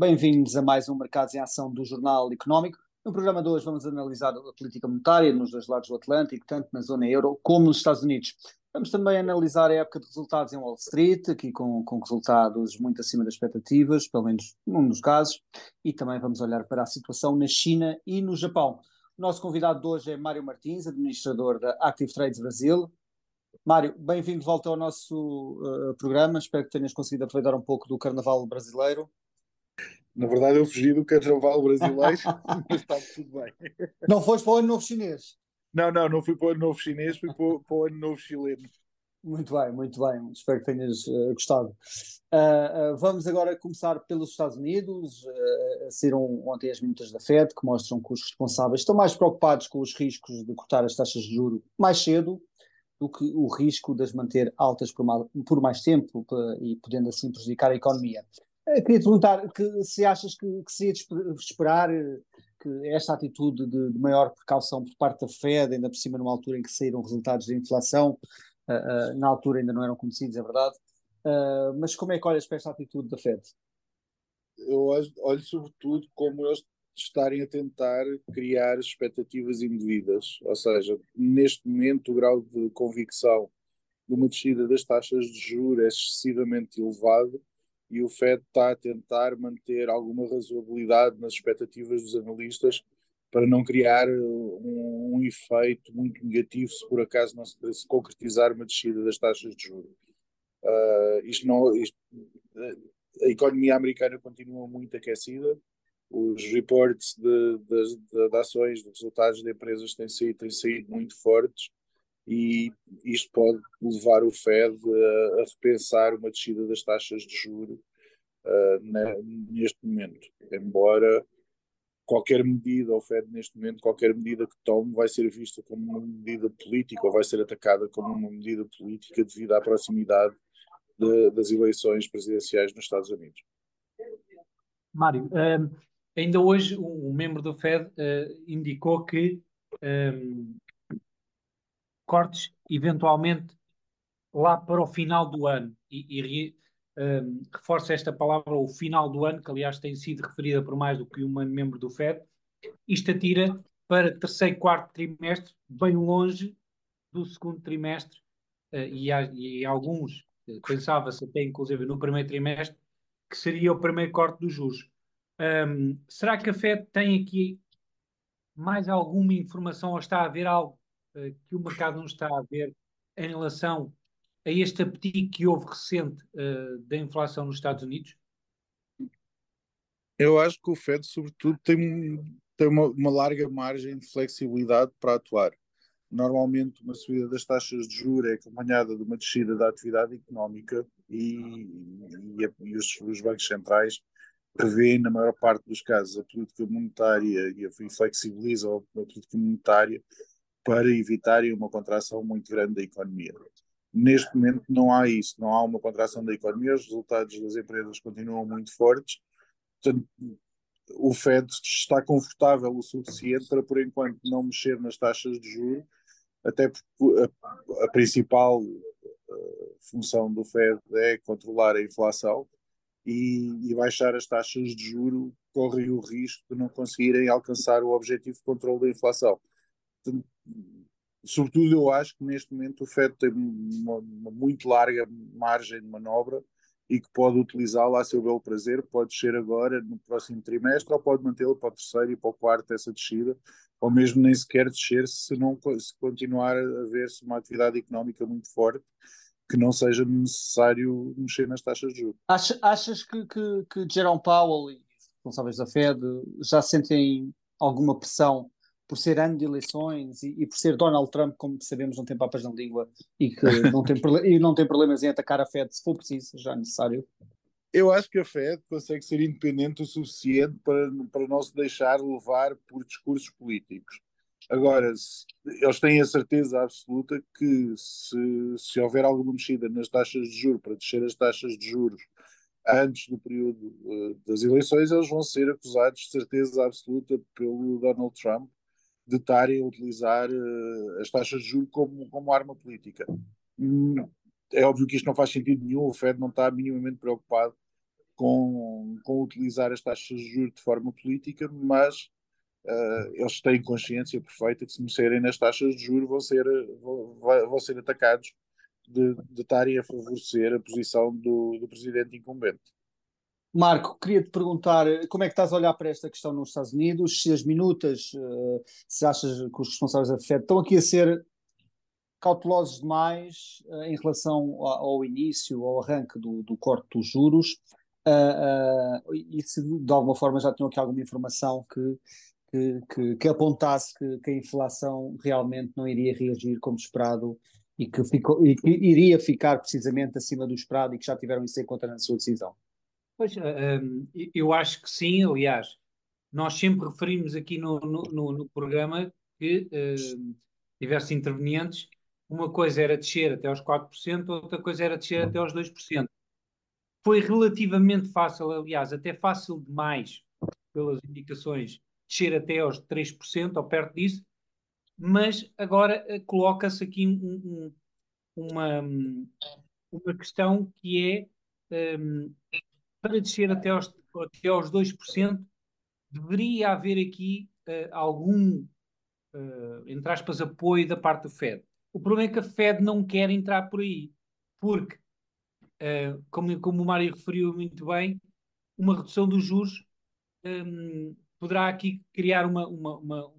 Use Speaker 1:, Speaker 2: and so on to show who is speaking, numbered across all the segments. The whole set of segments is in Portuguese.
Speaker 1: Bem-vindos a mais um Mercados em Ação do Jornal Económico. No programa de hoje vamos analisar a política monetária nos dois lados do Atlântico, tanto na zona euro como nos Estados Unidos. Vamos também analisar a época de resultados em Wall Street, aqui com, com resultados muito acima das expectativas, pelo menos num dos casos, e também vamos olhar para a situação na China e no Japão. O nosso convidado de hoje é Mário Martins, administrador da Active Trades Brasil. Mário, bem-vindo de volta ao nosso uh, programa. Espero que tenhas conseguido aproveitar um pouco do Carnaval brasileiro.
Speaker 2: Na verdade, eu fugi do carnaval brasileiro, mas está tudo bem.
Speaker 1: Não foste para o Ano Novo Chinês?
Speaker 2: Não, não, não fui para o Ano Novo Chinês, fui para o, para o Ano Novo Chileno.
Speaker 1: Muito bem, muito bem. Espero que tenhas uh, gostado. Uh, uh, vamos agora começar pelos Estados Unidos. saíram ontem as minutas da FED que mostram que os responsáveis estão mais preocupados com os riscos de cortar as taxas de juro mais cedo do que o risco de as manter altas por, mal, por mais tempo e podendo assim prejudicar a economia. Eh, queria te perguntar que, se achas que, que seria de esperar eh, que esta atitude de, de, maior precaução por parte da Fed, ainda por cima numa altura em que saíram resultados de inflação, uh, uh, na altura ainda não eram conhecidos, é verdade, uh, mas como é que olhas para esta atitude da Fed?
Speaker 2: Eu olho, olho sobretudo como eles estarem a tentar criar expectativas indevidas, ou seja, neste momento o grau de convicção de uma descida das taxas de juros é excessivamente elevado e o FED está a tentar manter alguma razoabilidade nas expectativas dos analistas para não criar uh, um, um efeito muito negativo se por acaso não se, se concretizar uma descida das taxas de juros. Uh, isto não, isto, a economia americana continua muito aquecida, os reports de, de, de, de ações, de resultados de empresas têm saído, têm saído muito fortes e isto pode levar o Fed a, a repensar uma descida das taxas de juro uh, neste momento. Embora qualquer medida, o Fed neste momento, qualquer medida que tome vai ser vista como uma medida política ou vai ser atacada como uma medida política devido à proximidade de, das eleições presidenciais nos Estados Unidos.
Speaker 3: Mário, um, ainda hoje um, membro do Fed uh, indicou que um, cortes eventualmente lá para o final do ano e, e um, reforça esta palavra o final do ano, que aliás tem sido referida por mais do que um membro do FED, isto atira para terceiro e quarto trimestre, bem longe do segundo trimestre, uh, e, há, e alguns, uh, pensava-se até inclusive no primeiro trimestre, que seria o primeiro corte dos juros. Um, será que a FED tem aqui mais alguma informação ou está a ver algo uh, que o mercado não está a ver em relação a este apetite que houve recente uh, da inflação nos Estados Unidos?
Speaker 2: Eu acho que o Fed, sobretudo, tem, tem uma, uma, larga margem de flexibilidade para atuar. Normalmente, uma subida das taxas de juros é acompanhada de uma descida da atividade económica e, e, e os, os, bancos centrais prevêem, na maior parte dos casos, a política monetária e, a, e flexibilizam a política monetária para evitarem uma contração muito grande da economia. Neste momento não há isso, não há uma contração da economia, os resultados das empresas continuam muito fortes. Portanto, o Fed está confortável o suficiente para, por enquanto, não mexer nas taxas de juros, até porque a, a principal uh, função do Fed é controlar a inflação e, e baixar as taxas de juro correm o risco de não conseguirem alcançar o objetivo de controle da inflação. Portanto, sobretudo eu acho que neste momento o FED tem uma, uma muito larga margem de manobra e que pode utilizá-la a seu belo prazer, pode descer agora no próximo trimestre ou pode mantê-la para o terceiro e para o quarto essa descida, ou mesmo nem sequer descer se não se continuar a ver-se uma atividade económica muito forte que não seja necessário mexer nas taxas de juros.
Speaker 1: Achas, achas que, que, que Jerome Powell e os responsáveis da Fed já sentem alguma pressão por ser ano de eleições e, e, por ser Donald Trump, como sabemos, não tem papas na língua e que não tem, e não tem problemas em atacar a Fed se for preciso, já necessário.
Speaker 2: Eu acho que a Fed consegue ser independente o suficiente para, para não se deixar levar por discursos políticos. Agora, se, eles têm a certeza absoluta que se, se houver alguma mexida nas taxas de juros para descer as taxas de juros antes do período uh, das eleições, eles vão ser acusados de certeza absoluta pelo Donald Trump de estarem a utilizar uh, as taxas de juros como, como arma política. Hum, é óbvio que isto não faz sentido nenhum, o Fed não está minimamente preocupado com, com utilizar as taxas de juros de forma política, mas uh, eles têm consciência perfeita que se mexerem nas taxas de juros vão ser, vão, vão ser atacados de, de estarem a favorecer a posição do, do presidente incumbente.
Speaker 1: Marco, queria te perguntar como é que estás a olhar para esta questão nos Estados Unidos, se as minutas, uh, se achas que os responsáveis da FED estão aqui a ser cautelosos demais uh, em relação ao, início, ao arranque do, do corte dos juros, e se de alguma forma já tinham aqui alguma informação que, que, que, que apontasse que, que, a inflação realmente não iria reagir como esperado e que, ficou, e que iria ficar precisamente acima do esperado e que já tiveram isso em conta na sua decisão.
Speaker 3: Pois, um, eu acho que sim, aliás, nós sempre referimos aqui no, no, no, programa que uh, diversos intervenientes, uma coisa era descer até aos 4%, outra coisa era descer até aos 2%. Foi relativamente fácil, aliás, até fácil demais, pelas indicações, descer até aos 3% ou perto disso, mas agora uh, coloca-se aqui um, um, uma, uma questão que é um, para descer até aos, até aos 2%, deveria haver aqui uh, algum, uh, entre aspas, apoio da parte do Fed. O problema é que a Fed não quer entrar por aí, porque, uh, como, como o Mário referiu muito bem, uma redução dos juros um, poderá aqui criar uma, uma, uma,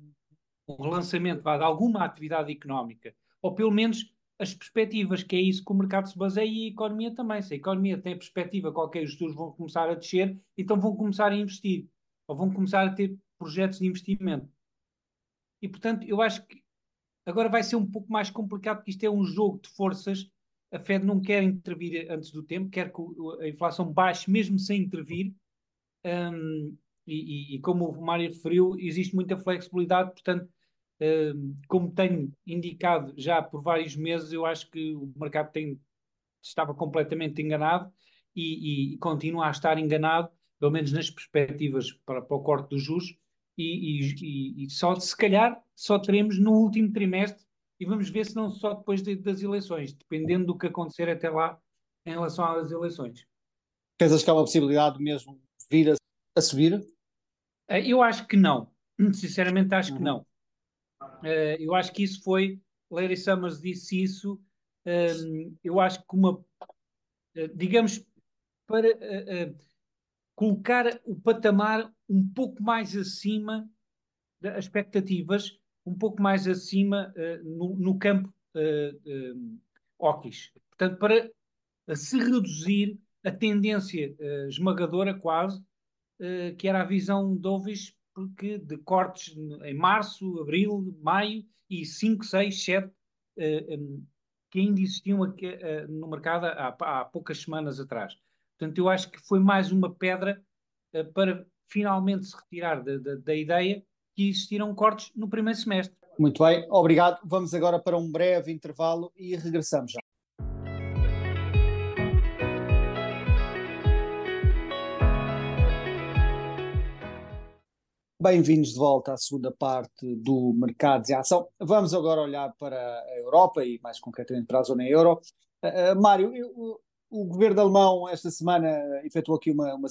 Speaker 3: um relançamento de alguma atividade económica, ou pelo menos as perspectivas, que é isso que o mercado se baseia e a economia também. Se a economia tem a perspectiva qualquer, os juros vão começar a descer, então vão começar a investir, ou vão começar a ter projetos de investimento. E, portanto, eu acho que agora vai ser um pouco mais complicado, porque isto é um jogo de forças. A Fed não quer intervir antes do tempo, quer que a inflação baixe mesmo sem intervir. Um, e, e, e, como o Mário referiu, existe muita flexibilidade, portanto, como tenho indicado já por vários meses, eu acho que o mercado tem, estava completamente enganado e, e, continua a estar enganado, pelo menos nas perspectivas para, para o corte dos juros, e, e, só se calhar só teremos no último trimestre e vamos ver se não só depois de, das eleições, dependendo do que acontecer até lá em relação às eleições.
Speaker 1: Pensas que há uma possibilidade mesmo vir a, a subir?
Speaker 3: Eh, eu acho que não. Sinceramente, acho uhum. que não. Uh, eu acho que isso foi. Larry Summers disse isso. Um, ehm, eu acho que uma. Uh, digamos, para uh, colocar o patamar um pouco mais acima das expectativas, um pouco mais acima no, no, campo uh. Portanto, para se reduzir a tendência esmagadora, quase, que era a visão de Ovis porque de cortes em março, abril, maio e 5, 6, 7 que ainda existiam aqui, uh, no mercado há, há, poucas semanas atrás. Portanto, eu acho que foi mais uma pedra uh, para finalmente se retirar da, da, da ideia que existiram cortes no primeiro semestre.
Speaker 1: Muito bem, obrigado. Vamos agora para um breve intervalo e regressamos já. Bem-vindos de volta à segunda parte do Mercados em Ação. Vamos agora olhar para a Europa e mais concretamente para a zona euro. Uh, Mário, eu, o, governo alemão esta semana efetuou aqui uma, uma,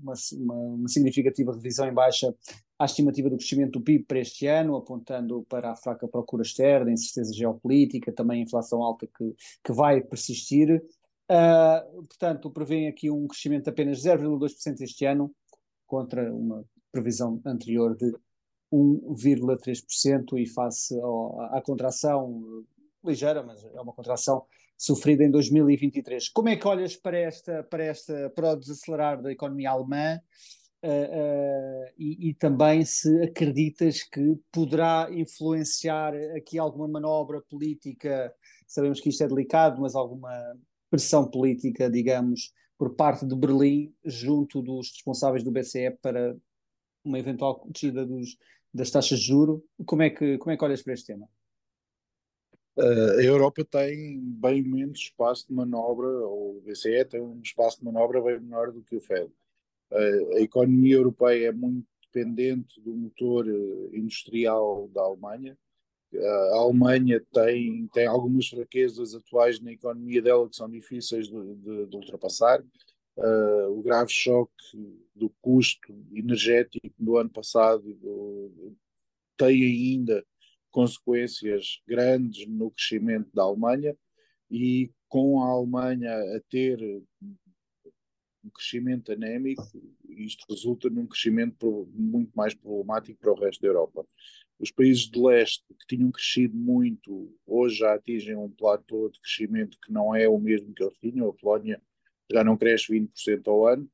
Speaker 1: uma, uma, significativa revisão em baixa à estimativa do crescimento do PIB para este ano, apontando para a fraca procura externa, incerteza geopolítica, também a inflação alta que, que vai persistir. Uh, portanto, prevêem aqui um crescimento de apenas 0,2% este ano, contra uma previsão anterior de 1,3% e face ao, à contração ligeira, mas é uma contração sofrida em 2023. Como é que olhas para esta, para esta, para o desacelerar da economia alemã uh, uh, e, e, também se acreditas que poderá influenciar aqui alguma manobra política? Sabemos que isto é delicado, mas alguma pressão política, digamos, por parte de Berlim junto dos responsáveis do BCE para uma eventual descida dos, das taxas de juro. Como é que, como é que olhas para este tema?
Speaker 2: Uh, a Europa tem bem menos espaço de manobra, ou o BCE tem um espaço de manobra bem menor do que o Fed. Uh, a economia europeia é muito dependente do motor eh, industrial da Alemanha. a Alemanha tem, tem algumas fraquezas atuais na economia dela que são difíceis de, de, de ultrapassar uh, o grave choque do custo energético do ano passado do, tem ainda consequências grandes no crescimento da Alemanha e com a Alemanha a ter um crescimento anémico, isto resulta num crescimento muito mais problemático para o resto da Europa. Os países de leste, que tinham crescido muito, hoje já atingem um platô de crescimento que não é o mesmo que eles tinham. A Polónia já não cresce 20% ao ano.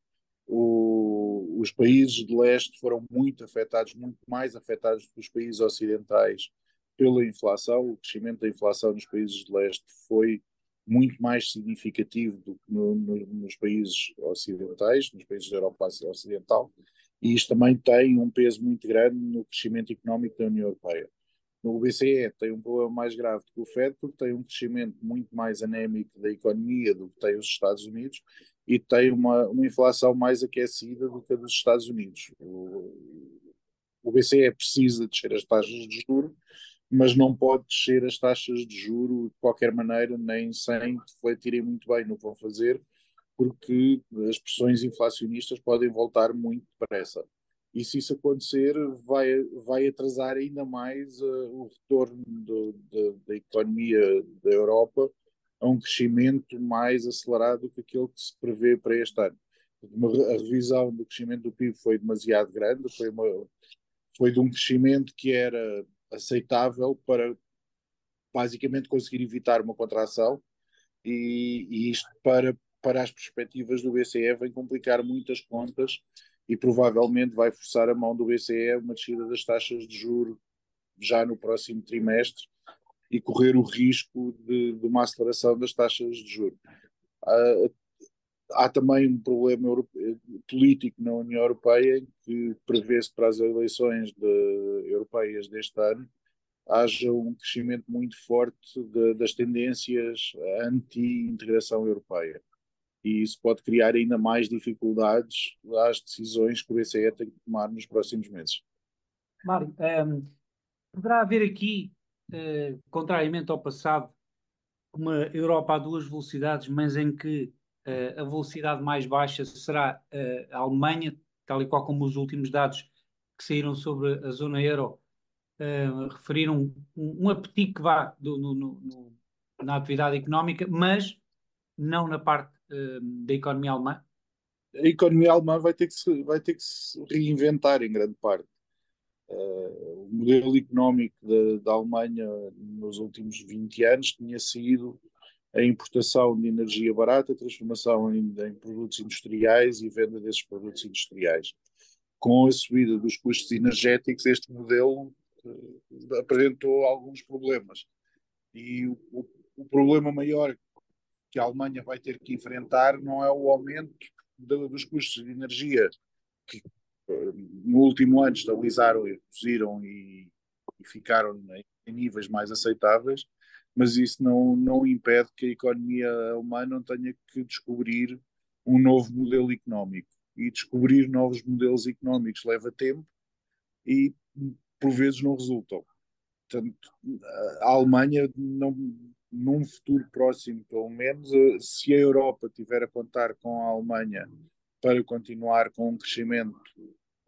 Speaker 2: O, os países de leste foram muito afetados, muito mais afetados do que os países ocidentais pela inflação. O crescimento da inflação nos países de leste foi muito mais significativo do que no, no, nos países ocidentais, nos países da Europa Ocidental, e isto também tem um peso muito grande no crescimento económico da União Europeia. No BCE tem um problema mais grave do que o FED, porque tem um crescimento muito mais anémico da economia do que tem os Estados Unidos e tem uma, uma inflação mais aquecida do que a dos Estados Unidos. O, o BCE precisa descer as taxas de juros, mas não pode descer as taxas de juro de qualquer maneira, nem sem refletirem muito bem no que vão fazer, porque as pressões inflacionistas podem voltar muito depressa. E se isso acontecer, vai, vai atrasar ainda mais uh, o retorno do, do, da economia da Europa a um crescimento mais acelerado do que aquele que se prevê para este ano. a revisão do crescimento do PIB foi demasiado grande, foi, uma, foi de um crescimento que era aceitável para basicamente conseguir evitar uma contração e, e isto para, para as perspectivas do BCE vem complicar muitas contas e provavelmente vai forçar a mão do BCE uma descida das taxas de juro já no próximo trimestre e correr o risco de, de uma aceleração das taxas de juros. Uh, há também um problema político na União Europeia que prevê-se para as eleições de, europeias deste ano haja um crescimento muito forte de, das tendências anti-integração europeia. E isso pode criar ainda mais dificuldades às decisões que o BCE tem que tomar nos próximos meses.
Speaker 3: Mário, um, ehm, poderá haver aqui, uh, contrariamente ao passado, uma Europa a duas velocidades, mas em que uh, a velocidade mais baixa será uh, a Alemanha, tal e qual como os últimos dados que saíram sobre a zona euro uh, referiram um, um apetite que vá do, no, no, na atividade económica, mas não na parte da economia alemã?
Speaker 2: A economia alemã vai ter que se, vai ter que se reinventar em grande parte. Uh, o modelo económico da, da, Alemanha nos últimos 20 anos tinha sido a importação de energia barata, a transformação em, em, produtos industriais e venda desses produtos industriais. Com a subida dos custos energéticos, este modelo uh, apresentou alguns problemas. E o, o, o, problema maior que a Alemanha vai ter que enfrentar não é o aumento de, dos custos de energia, que uh, no último ano estabilizaram e reduziram e, e ficaram em níveis mais aceitáveis, mas isso não, não impede que a economia alemã tenha que descobrir um novo modelo económico. E descobrir novos modelos económicos leva tempo e por vezes não resultam. Portanto, a Alemanha, não, num futuro próximo, pelo menos, se a Europa tiver a contar com a Alemanha para continuar com um crescimento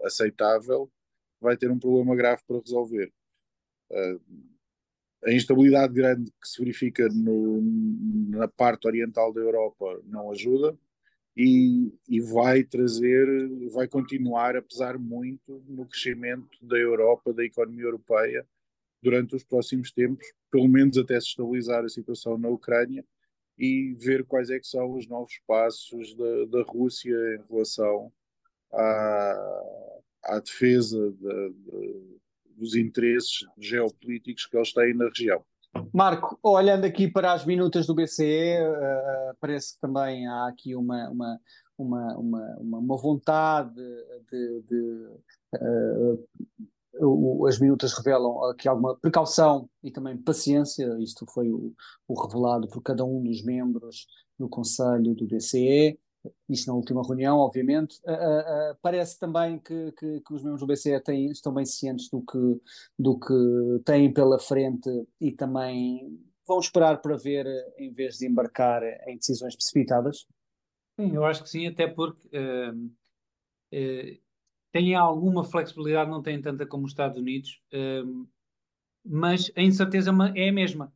Speaker 2: aceitável, vai ter um problema grave para resolver. Uh, a instabilidade grande que se verifica no, na parte oriental da Europa não ajuda e, e, vai trazer, vai continuar a pesar muito no crescimento da Europa, da economia europeia, durante os próximos tempos, pelo menos até se estabilizar a situação na Ucrânia e ver quais é que são os novos passos da, da Rússia em relação à, à defesa dos interesses geopolíticos que eles têm na região.
Speaker 1: Marco, olhando aqui para as minutas do BCE, uh, eh, parece que também há aqui uma, uma, uma, uma, uma vontade de, de uh, o, as minutas revelam aqui alguma precaução e também paciência, isto foi o, o revelado por cada um dos membros do Conselho do BCE, isto na última reunião, obviamente. Uh, uh, uh, parece também que, que, que, os membros do BCE têm, estão bem cientes do que, do que têm pela frente e também vão esperar para ver, em vez de embarcar em decisões precipitadas.
Speaker 3: Sim, eu acho que sim, até porque uh, uh, têm alguma flexibilidade, não têm tanta como os Estados Unidos, uh, mas a incerteza é a mesma.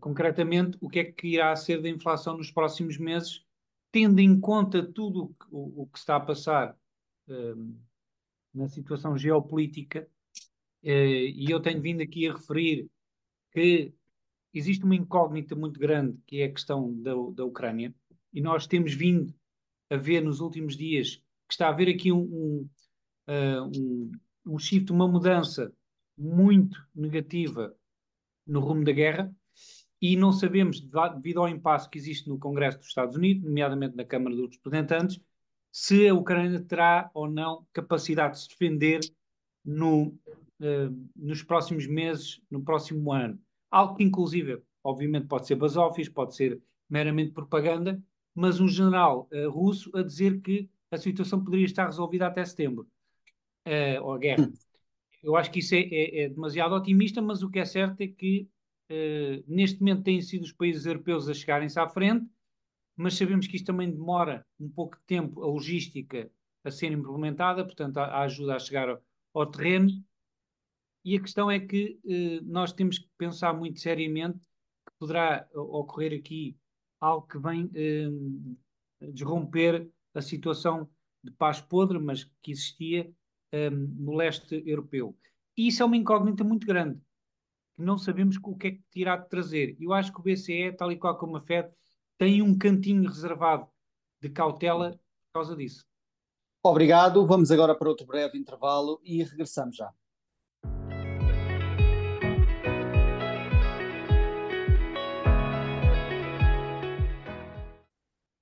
Speaker 3: concretamente, o que é que irá ser da inflação nos próximos meses, tendo em conta tudo o, o que está a passar na situação geopolítica, e eu tenho vindo aqui a referir que existe uma incógnita muito grande que é a questão da, da Ucrânia, e nós temos vindo a ver nos últimos dias que está a haver aqui um, um, uh, um, um shift, uma mudança muito negativa no rumo da guerra, e não sabemos, devido ao impasse que existe no Congresso dos Estados Unidos, nomeadamente na Câmara dos Representantes, se a Ucrânia terá ou não capacidade de se defender no, uh, nos próximos meses, no próximo ano. Algo que, inclusive, obviamente, pode ser basófias, pode ser meramente propaganda, mas um general uh, russo a dizer que a situação poderia estar resolvida até setembro, uh, ou a guerra. Hum. Eu acho que isso é, é, é, demasiado otimista, mas o que é certo é que uh, neste momento têm sido os países europeus a chegarem-se à frente, mas sabemos que isto também demora um pouco de tempo a logística a ser implementada, portanto, a, a ajuda a chegar ao, ao terreno, e a questão é que eh, nós temos que pensar muito seriamente que poderá ocorrer aqui algo que vem desromper a situação de paz podre, mas que existia eh, no leste europeu. E isso é uma incógnita muito grande, que não sabemos o que é que irá de trazer. Eu acho que o BCE, tal e qual como a FED, tem um cantinho reservado de cautela por causa disso.
Speaker 1: Obrigado. Vamos agora para outro breve intervalo e regressamos já.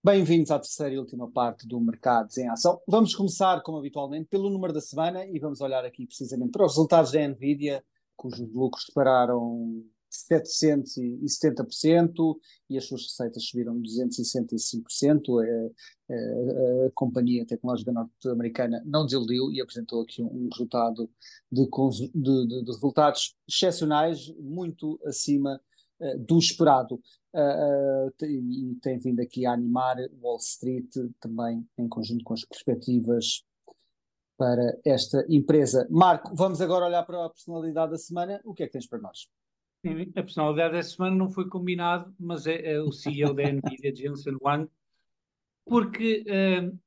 Speaker 1: Bem-vindos à terceira e última parte do Mercados em Ação. Vamos começar, como habitualmente, pelo número da semana e vamos olhar aqui precisamente para os resultados da Nvidia, cujos lucros dispararam 770% e as suas receitas subiram 265%. A, a, a companhia tecnológica norte-americana não desiludiu e apresentou aqui um, resultado de, de, de, de resultados excepcionais, muito acima uh, do esperado uh, e tem vindo aqui a animar Wall Street também em conjunto com as perspectivas para esta empresa. Marco, vamos agora olhar para a personalidade da semana. O que é que tens para nós?
Speaker 3: Sim, a personalidade da semana não foi combinado, mas é, é o CEO da NVIDIA, Jensen Huang, porque uh,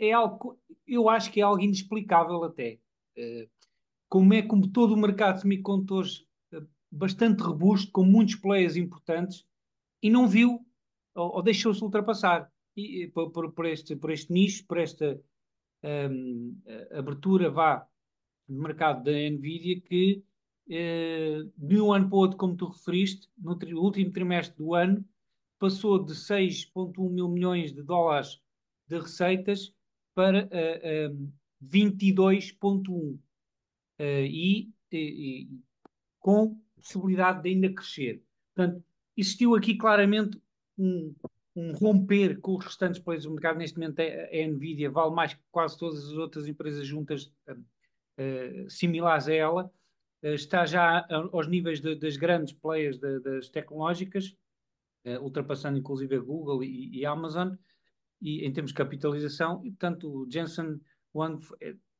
Speaker 3: é algo, eu acho que é algo inexplicável até. Uh, como é como todo o mercado de semicondutores bastante robusto, com muitos players importantes, e não viu ou, ou deixou-se ultrapassar. E, por, por, por, este, por este nicho, por esta um, abertura vá de mercado da Nvidia que uh, de um ano para o outro, como tu referiste, no tri, último trimestre do ano, passou de 6,1 mil milhões de dólares de receitas para uh, um, 22,1 uh, e, e, com possibilidade de ainda crescer. Portanto, existiu aqui claramente um, um romper com os restantes players do mercado. Neste momento, a, a Nvidia vale mais que quase todas as outras empresas juntas uh, uh, similares a ela. Uh, está já aos níveis de, das grandes players de, das tecnológicas, ultrapassando inclusive a Google e, e, Amazon, e em termos de capitalização. E, portanto, o Jensen Wang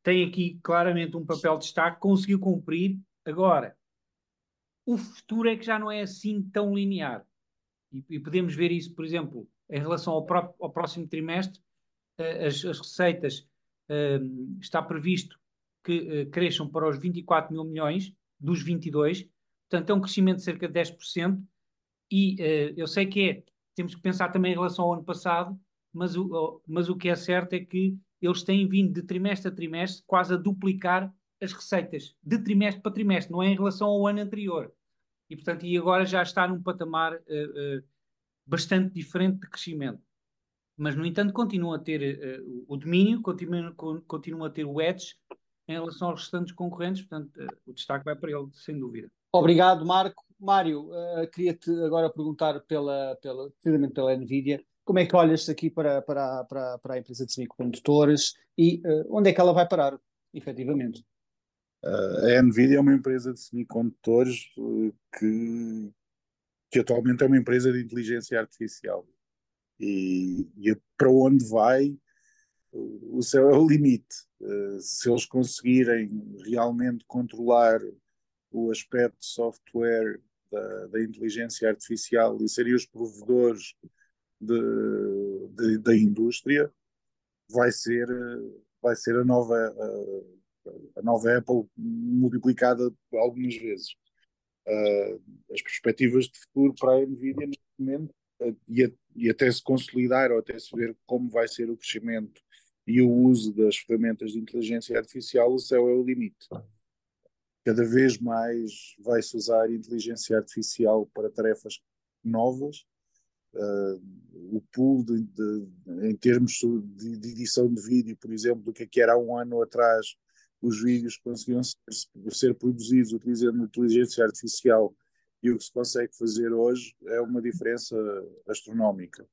Speaker 3: tem aqui claramente um papel de destaque, conseguiu cumprir. Agora, o futuro é que já não é assim tão linear. E, e podemos ver isso, por exemplo, em relação ao, pró ao próximo trimestre, uh, as, as, receitas uh, está previsto que uh, cresçam para os 24 mil milhões dos 22, portanto é um crescimento de cerca de 10%, e eu sei que é, temos que pensar também em relação ao ano passado, mas o, mas o que é certo é que eles têm vindo de trimestre a trimestre quase a duplicar as receitas de trimestre para trimestre, não é em relação ao ano anterior. E, portanto, e agora já está num patamar uh, uh, bastante diferente de crescimento. Mas, no entanto, continua a ter uh, o domínio, continua, continua a ter o edge em relação aos restantes concorrentes, portanto, o destaque vai para ele, sem dúvida.
Speaker 1: Obrigado, Marco. Mário, queria-te agora perguntar, pela, pela, precisamente pela NVIDIA, como é que olhas aqui para, para, para, para a empresa de semicondutores e onde é que ela vai parar, efetivamente?
Speaker 2: A Nvidia é uma empresa de semicondutores eh, que, que atualmente é uma empresa de inteligência artificial. E, e para onde vai, o céu é o limite. Uh, se eles conseguirem realmente controlar o aspecto software da, da inteligência artificial e serem os provedores de, de, da indústria, vai ser, vai ser a nova, a, a nova Apple multiplicada algumas vezes. Uh, as perspectivas de futuro para a Nvidia neste momento uh, e, a, e, até se consolidar ou até se ver como vai ser o crescimento e o uso das ferramentas de inteligência artificial, o céu é o limite. Cada vez mais vai-se usar inteligência artificial para tarefas novas. Uh, o pool de, de, em termos de, de, edição de vídeo, por exemplo, do que, é que era há um ano atrás, os vídeos conseguiam ser, ser produzidos utilizando inteligência artificial e o que se consegue fazer hoje é uma diferença astronómica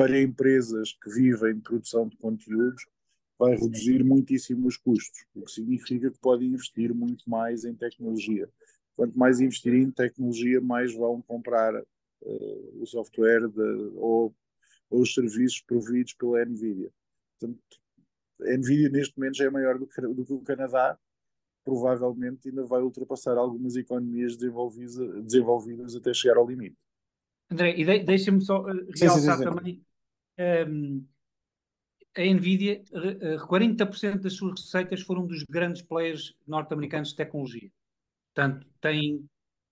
Speaker 2: para empresas que vivem de produção de conteúdos, vai reduzir muitíssimo os custos, o que significa que podem investir muito mais em tecnologia. Quanto mais investirem em tecnologia, mais vão comprar uh, o software de, ou, ou, os serviços providos pela NVIDIA. Portanto, a NVIDIA neste momento já é maior do que, do que o Canadá, provavelmente ainda vai ultrapassar algumas economias desenvolvidas, desenvolvidas até chegar ao limite.
Speaker 3: André, e de, deixa-me só uh, realçar sim, sim, sim. também um, a Nvidia, 40% das suas receitas foram dos grandes players norte-americanos de tecnologia. Portanto, tem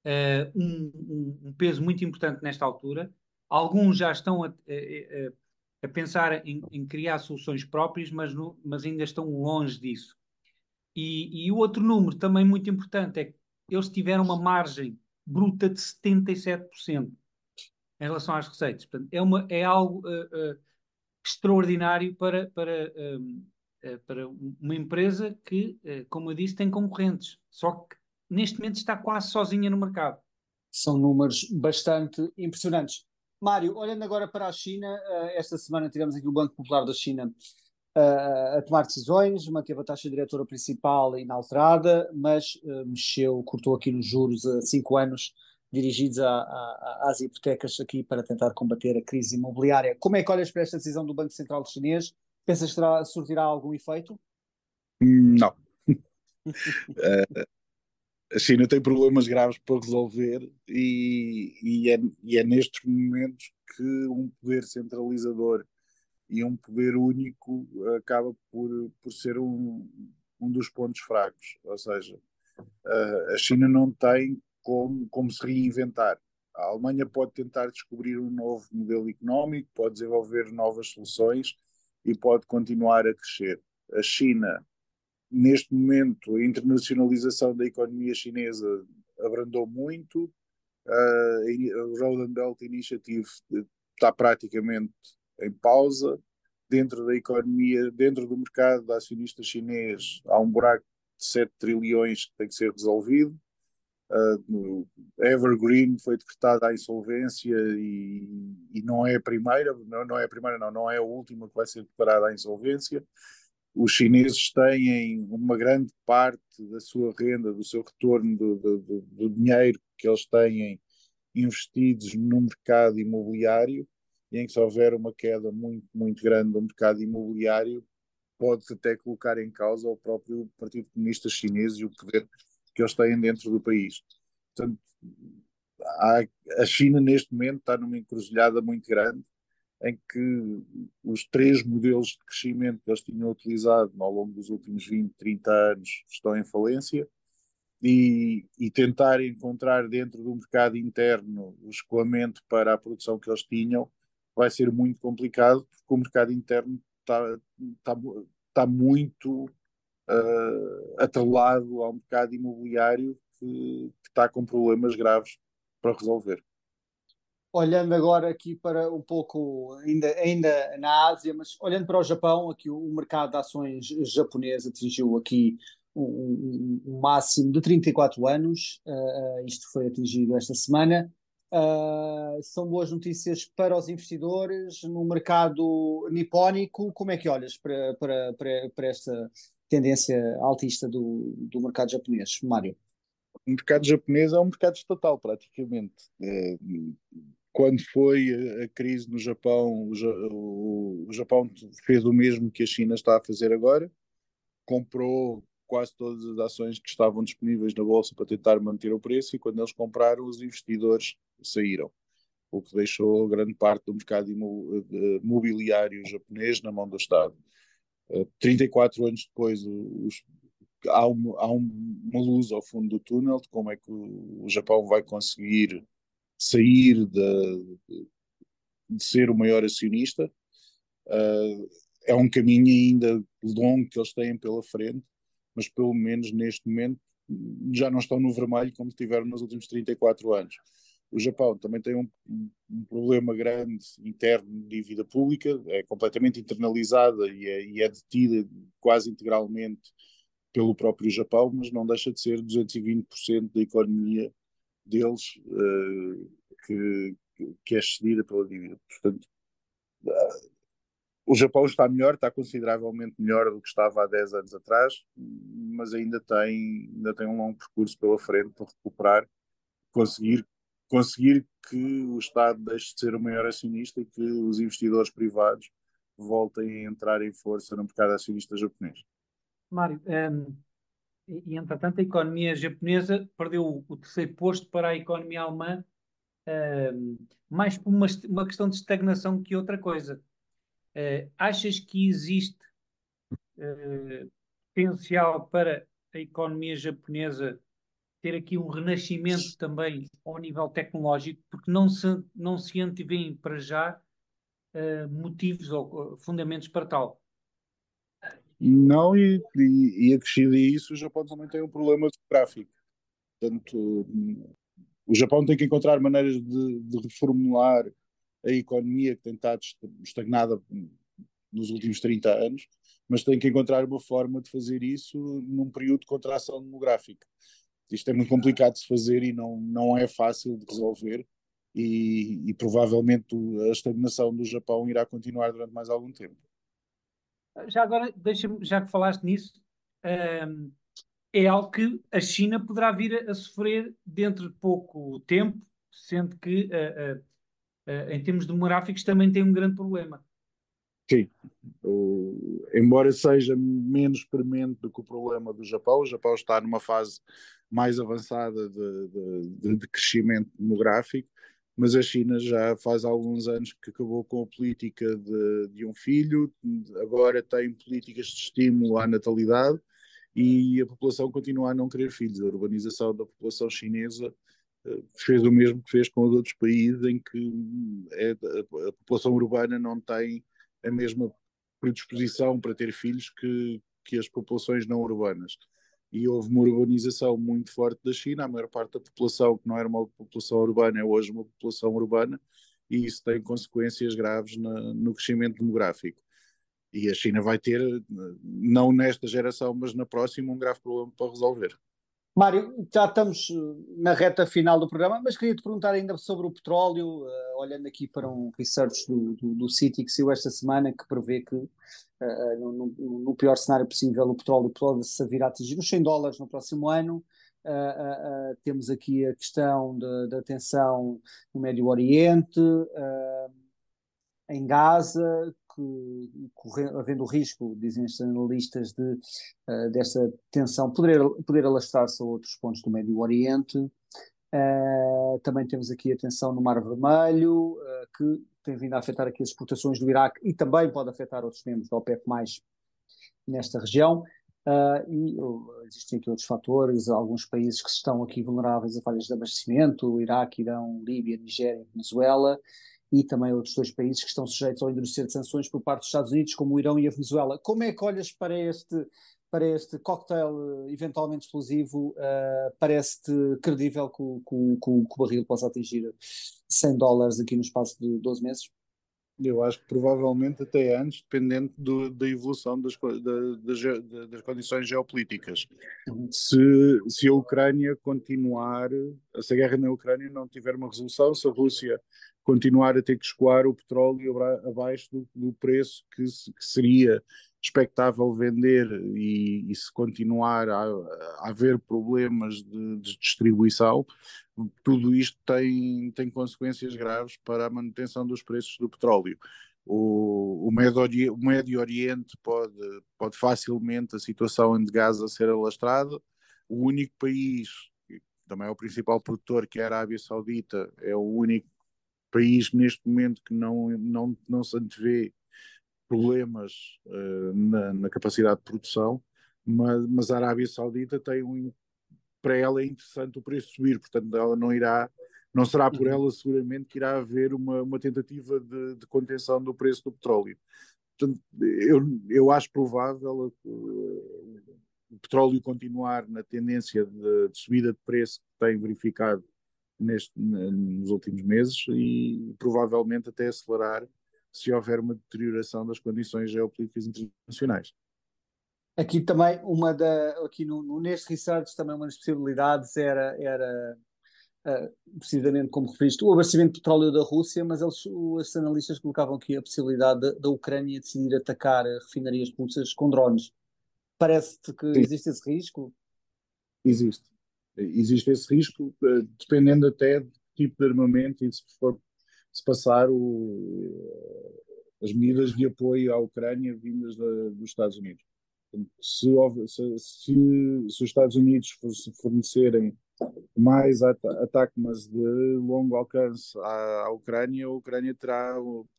Speaker 3: uh, um, um, peso muito importante nesta altura. Alguns já estão a, a, a pensar em, em, criar soluções próprias, mas, no, mas, ainda estão longe disso. E, o outro número também muito importante é que eles tiveram uma margem bruta de 77% em relação às receitas. Portanto, é, uma, é algo uh, uh, extraordinário para, para, uh, para uma empresa que, como eu disse, tem concorrentes. Só que neste momento está quase sozinha no mercado.
Speaker 1: São números bastante impressionantes. Mário, olhando agora para a China, esta semana tivemos aqui o Banco Popular da China a tomar decisões, manteve a taxa diretora principal inalterada, mas mexeu, cortou aqui nos juros a cinco anos dirigidos a, a, às hipotecas aqui para tentar combater a crise imobiliária. Como é que olhas para esta decisão do Banco Central chinês? Pensas que terá, surtirá algum efeito?
Speaker 2: Não. uh, a China tem problemas graves para resolver e, e, é, e é nestes momentos que um poder centralizador e um poder único acaba por, por ser um, um dos pontos fracos. Ou seja, a China não tem como, como se reinventar. A Alemanha pode tentar descobrir um novo modelo económico, pode desenvolver novas soluções e pode continuar a crescer. A China, neste momento, a internacionalização da economia chinesa abrandou muito, a Road and Belt Initiative está praticamente em pausa. Dentro da economia, dentro do mercado acionista chinês, há um buraco de 7 trilhões que tem que ser resolvido. Uh, Evergreen foi decretada a insolvência e, e, não é a primeira, não, não, é a primeira, não, não é a última que vai ser declarada a insolvência. Os chineses têm uma grande parte da sua renda, do seu retorno do, do, do, dinheiro que eles têm investidos no mercado imobiliário, e em que se houver uma queda muito, muito grande do mercado imobiliário, pode até colocar em causa o próprio Partido Comunista Chinês e o poder que eles têm dentro do país. Portanto, a China neste momento está numa encruzilhada muito grande em que os três modelos de crescimento que eles tinham utilizado ao longo dos últimos 20, 30 anos estão em falência e, e tentar encontrar dentro do mercado interno o escoamento para a produção que eles tinham vai ser muito complicado porque o mercado interno está, está, está muito uh, ao mercado imobiliário que, que está com problemas graves para resolver.
Speaker 1: Olhando agora aqui para um pouco, ainda, ainda na Ásia, mas olhando para o Japão, aqui o, mercado de ações japonês atingiu aqui um, um, máximo de 34 anos, uh, isto foi atingido esta semana. Uh, são boas notícias para os investidores no mercado nipónico. Como é que olhas para, para, para, para esta tendência altista do, do mercado japonês, Mário?
Speaker 2: O mercado japonês é um mercado estatal, praticamente. Quando foi a crise no Japão, o, Japão fez o mesmo que a China está a fazer agora, comprou quase todas as ações que estavam disponíveis na bolsa para tentar manter o preço e quando eles compraram, os investidores saíram, o que deixou grande parte do mercado imobiliário japonês na mão do Estado. 34 eh, anos depois, os, há, há uma luz ao fundo do túnel de como é que o Japão vai conseguir sair de, de, ser o maior acionista. Uh, é um caminho ainda longo que eles têm pela frente, mas pelo menos neste momento já não estão no vermelho como estiveram nos últimos 34 anos. O Japão também tem um, um problema grande interno de dívida pública, é completamente internalizada e é, e é detida quase integralmente pelo próprio Japão, mas não deixa de ser 220% da economia deles uh, que, que é cedida pela dívida. Portanto, uh, o Japão está melhor, está consideravelmente melhor do que estava há 10 anos atrás, mas ainda tem, ainda tem um longo percurso pela frente para recuperar, conseguir, conseguir que o Estado deixe de ser o maior acionista e que os investidores privados voltem a entrar em força no mercado acionista japonês.
Speaker 3: Mário, um, e, entretanto a economia japonesa perdeu o terceiro posto para a economia alemã, ehm, mais por uma, uma questão de estagnação que outra coisa. Uh, achas que existe uh, potencial para a economia japonesa ter aqui um renascimento também ao nível tecnológico, porque não se, não se antevêem para já uh, motivos ou fundamentos para tal.
Speaker 2: Não, e, e, e acrescido a isso, o Japão também tem um problema gráfico. Portanto, o Japão tem que encontrar maneiras de, de reformular a economia que tem estado estagnada nos últimos 30 anos, mas tem que encontrar uma forma de fazer isso num período de contração demográfica. Isto é muito complicado de se fazer e não, não é fácil de resolver, e, e provavelmente a estagnação do Japão irá continuar durante mais algum tempo.
Speaker 3: Já agora, deixa-me, já que falaste nisso, é algo que a China poderá vir a, sofrer dentro de pouco tempo, sendo que, em termos demográficos, também tem um grande problema.
Speaker 2: Sim, o, embora seja menos premente do que o problema do Japão, o Japão está numa fase mais avançada de, de, de crescimento demográfico, mas a China já faz alguns anos que acabou com a política de, de um filho, agora tem políticas de estímulo à natalidade e a população continua a não querer filhos. A urbanização da população chinesa uh, fez o mesmo que fez com os outros países em que é, a, a, população urbana não tem a mesma predisposição para ter filhos que, que as populações não urbanas e houve uma urbanização muito forte da China. A maior parte da população, que não era uma população urbana, é hoje uma população urbana, e isso tem consequências graves na, no crescimento demográfico. E a China vai ter, não nesta geração, mas na próxima, um grave problema para resolver.
Speaker 1: Mário, já estamos eh, na reta final do programa, mas queria te perguntar ainda sobre o petróleo, uh, olhando aqui para um research do, do, do Citi que saiu esta semana, que prevê que, uh, no, no, no, pior cenário possível, o petróleo pode-se vir a atingir os 100 dólares no próximo ano. Uh, temos aqui a questão da tensão no Médio Oriente, em Gaza, que, havendo o risco, dizem os analistas, de, uh, tensão poder, poder alastrar-se a outros pontos do Médio Oriente. Uh, também temos aqui a tensão no Mar Vermelho, uh, que tem vindo a afetar aqui as exportações do Iraque e também pode afetar outros membros da OPEP+, nesta região. Uh, e uh, existem aqui outros fatores, alguns países que estão aqui vulneráveis a falhas de abastecimento, Iraque, Irão, Líbia, Nigéria, Venezuela, e também outros dois países que estão sujeitos ao endurecer de sanções por parte dos Estados Unidos, como o Irão e a Venezuela. Como é que olhas para este, para este cocktail eh, eventualmente explosivo? Uh, Parece-te credível que o, que, que, que o barril possa atingir 100 dólares aqui no espaço de 12 meses?
Speaker 2: Eu acho que provavelmente até antes, dependendo do, da evolução das, da, das condições geopolíticas. Uhum. Se, se a Ucrânia continuar, se a guerra na Ucrânia não tiver uma resolução, se a Rússia continuar a ter que escoar o petróleo abaixo do, do preço que, que, seria expectável vender e, e se continuar a, a, haver problemas de, de, distribuição, tudo isto tem, tem consequências graves para a manutenção dos preços do petróleo. O, o, Médio, o Médio Oriente pode, pode facilmente a situação de Gaza ser alastrada. O único país, também é o principal produtor, que é a Arábia Saudita, é o único país neste momento que não, não, não se antevê problemas uh, na, na, capacidade de produção, mas, mas, a Arábia Saudita tem um para ela é interessante o preço subir, portanto ela não irá, não será por uhum. ela seguramente que irá haver uma, uma tentativa de, de contenção do preço do petróleo. Portanto, eu, eu acho provável uh, o petróleo continuar na tendência de, de subida de preço que tem verificado neste, nos últimos meses e provavelmente até acelerar se houver uma deterioração das condições geopolíticas internacionais.
Speaker 1: Aqui também, uma da, aqui no, no, neste research, também uma das possibilidades era, era uh, precisamente como referiste, o abastecimento de petróleo da Rússia, mas eles, os analistas colocavam aqui a possibilidade da, da Ucrânia decidir atacar refinarias russas com drones. Parece-te que Sim. existe esse risco?
Speaker 2: Existe. Existe esse risco, eh, dependendo até do tipo de armamento e se for se passar o, as medidas de apoio à Ucrânia vindas da, dos Estados Unidos. Se, se, se, os Estados Unidos fornecerem mais at ataque, mas de longo alcance à, à, Ucrânia, a Ucrânia terá,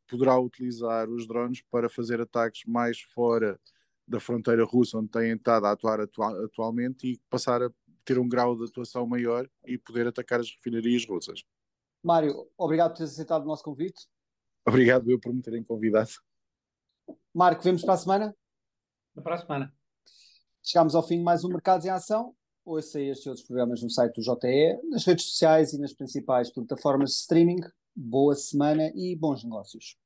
Speaker 2: poderá utilizar os drones para fazer ataques mais fora da fronteira russa, onde têm estado a atuar atualmente, e passar a ter um grau de atuação maior e poder atacar as refinarias russas.
Speaker 1: Mário, obrigado por teres aceitado o nosso convite.
Speaker 2: Obrigado eu por me terem convidado.
Speaker 1: Marco, vemos para a semana?
Speaker 3: Para a semana.
Speaker 1: Chegamos ao fim de mais um Mercados em Ação. Ouça estes outros programas no site do JE, nas redes sociais e nas principais plataformas de streaming. Boa semana e bons negócios.